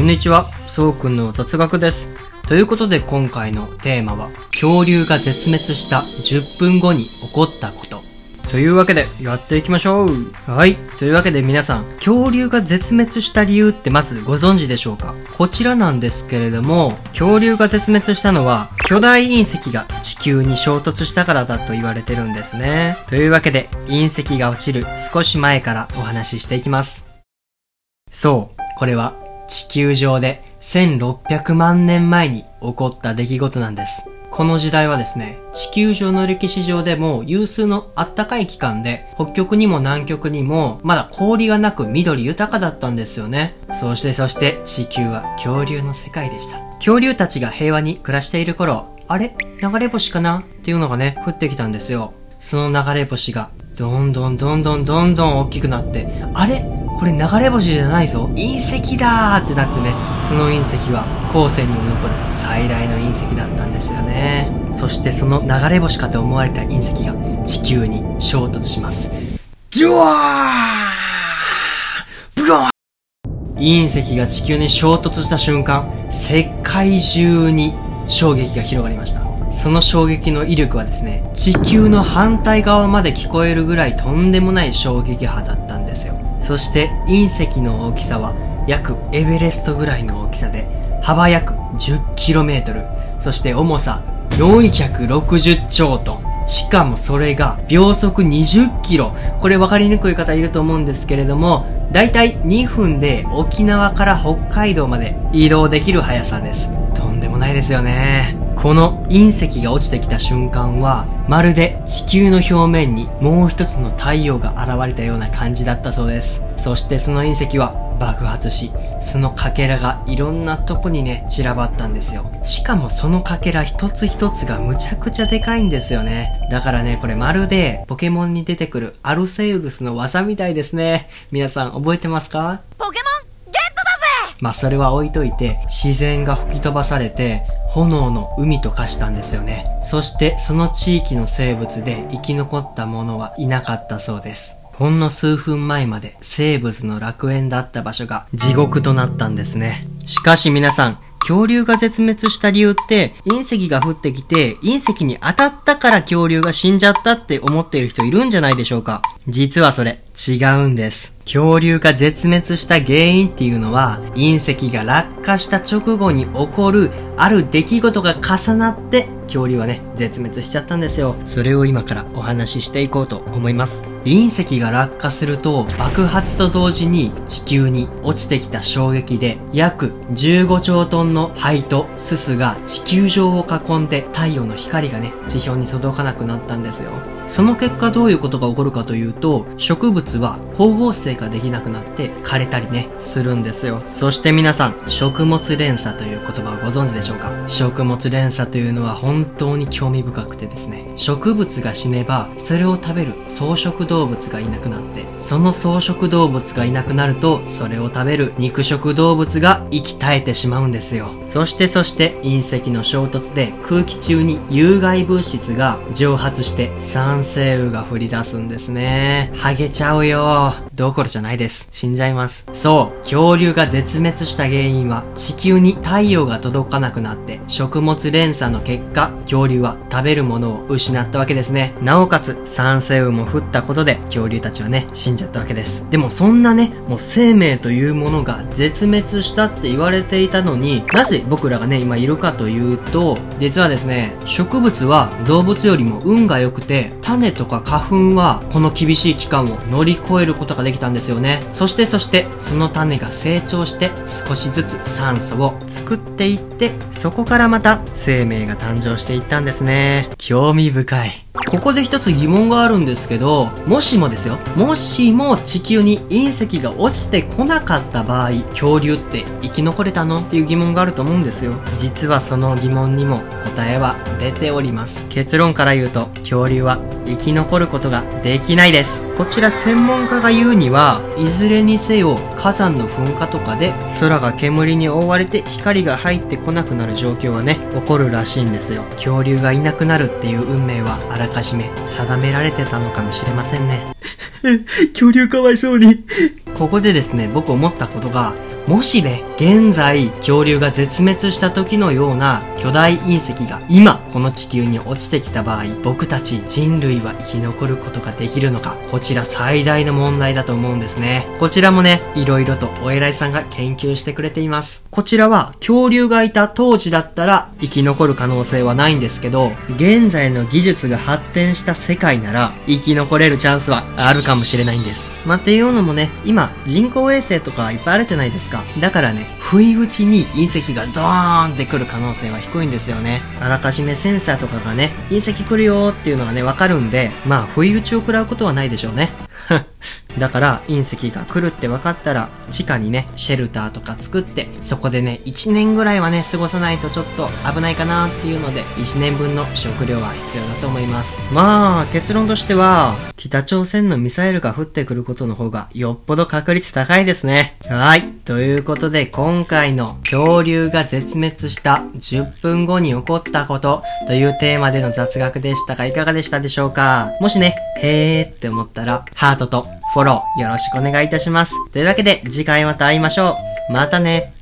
こんにちは、そうくんの雑学です。ということで今回のテーマは、恐竜が絶滅した10分後に起こったこと。というわけで、やっていきましょうはい。というわけで皆さん、恐竜が絶滅した理由ってまずご存知でしょうか？こちらなんですけれども、恐竜が絶滅したのは、巨大隕石が地球に衝突したからだと言われてるんですね。というわけで、隕石が落ちる少し前からお話ししていきます。そう、これは地球上で1600万年前に起こった出来事なんです。この時代はですね、地球上の歴史上でも有数のあったかい期間で、北極にも南極にもまだ氷がなく緑豊かだったんですよね。そしてそして地球は恐竜の世界でした。恐竜たちが平和に暮らしている頃、あれ？流れ星かな？っていうのがね、降ってきたんですよ。その流れ星が、どんどんどんどんどんどん大きくなって、あれ？これ流れ星じゃないぞ隕石だーってなってね、その隕石は後世にも残る最大の隕石だったんですよね。そしてその流れ星かと思われた隕石が地球に衝突します。ジュワーブロー隕石が地球に衝突した瞬間、世界中に衝撃が広がりました。その衝撃の威力はですね、地球の反対側まで聞こえるぐらいとんでもない衝撃波だった。そして隕石の大きさは約エベレストぐらいの大きさで、幅約 10km、そして重さ460兆トン。しかもそれが秒速20キロ。これ分かりにくい方いると思うんですけれども、だいたい2分で沖縄から北海道まで移動できる速さです。とんでもないですよね。この隕石が落ちてきた瞬間は、まるで地球の表面にもう一つの太陽が現れたような感じだったそうです。そしてその隕石は爆発し、そのかけらがいろんなとこにね、散らばったんですよ。しかもそのかけら一つ一つがむちゃくちゃでかいんですよね。だからね、これまるでポケモンに出てくるアルセウルスの技みたいですね。皆さん覚えてますか？ポケまあそれは置いといて、自然が吹き飛ばされて、炎の海と化したんですよね。そしてその地域の生物で生き残った者はいなかったそうです。ほんの数分前まで生物の楽園だった場所が地獄となったんですね。しかし皆さん、恐竜が絶滅した理由って、隕石が降ってきて、隕石に当たったから恐竜が死んじゃったって思っている人いるんじゃないでしょうか実はそれ、違うんです。恐竜が絶滅した原因っていうのは、隕石が落下した直後に起こる、ある出来事が重なって、恐竜はね、絶滅しちゃったんですよ。それを今からお話ししていこうと思います。隕石が落下すると、爆発と同時に地球に落ちてきた衝撃で、約15兆トンの灰とすすが地球上を囲んで太陽の光がね、地表に届かなくなったんですよ。その結果どういうことが起こるかというと、植物は光合成ができなくなって枯れたりね、するんですよ。そして皆さん、食物連鎖という言葉をご存知でしょうか？食物連鎖というのは本当に興味深くてですね、植物が死ねば、それを食べる草食動物がいなくなって、その草食動物がいなくなると、それを食べる肉食動物が生き絶えてしまうんですよ。そしてそして隕石の衝突で空気中に有害物質が蒸発して酸性雨が降り出すんですね。ハゲちゃうよ。どころじゃないです。死んじゃいます。そう。恐竜が絶滅した原因は地球に太陽が届かなくなって食物連鎖の結果、恐竜は食べるものを失ったわけですね。なおかつ酸性雨も降ったことで恐竜たちはね、死んじゃったわけです。でもそんなね、もう生命というものが絶滅したって言われていたのに、なぜ僕らがね、今いるかというと、実はですね、植物は動物よりも運が良くて、種とか花粉はこの厳しい期間を乗り越えることができできたんですよね。そしてそして、その種が成長して少しずつ酸素を作っていって、そこからまた生命が誕生していったんですね。興味深い。ここで一つ疑問があるんですけど、もしもですよ、もしも地球に隕石が落ちてこなかった場合、恐竜って生き残れたの？っていう疑問があると思うんですよ。実はその疑問にも答えは出ております。結論から言うと、恐竜は生き残ることができないです。こちら専門家が言うには、いずれにせよ火山の噴火とかで空が煙に覆われて光が入ってこなくなる状況はね、起こるらしいんですよ。恐竜がいなくなるっていう運命はあらかじめ定められてたのかもしれませんね。恐竜かわいそうに。ここでですね、僕思ったことが、もしね、現在恐竜が絶滅した時のような巨大隕石が今この地球に落ちてきた場合僕たち人類は生き残ることができるのかこちら最大の問題だと思うんですね。こちらもね色々とお偉いさんが研究してくれています。こちらは恐竜がいた当時だったら生き残る可能性はないんですけど現在の技術が発展した世界なら生き残れるチャンスはあるかもしれないんです。まあ、っていうのもね今人工衛星とかいっぱいあるじゃないですか。か。だからね不意打ちに隕石がドーンってくる可能性は低いんですよね。あらかじめセンサーとかがね隕石来るよっていうのがねわかるんでまあ不意打ちを食らうことはないでしょうね。だから隕石が来るって分かったら地下にねシェルターとか作ってそこでね1年ぐらいはね過ごさないとちょっと危ないかなっていうので1年分の食料は必要だと思います。まあ結論としては北朝鮮のミサイルが降ってくることの方がよっぽど確率高いですね。はい。ということで今回の恐竜が絶滅した10分後に起こったことというテーマでの雑学でしたがいかがでしたでしょうか？もしねへーって思ったらハートとフォローよろしくお願いいたします。というわけで次回また会いましょう。またね。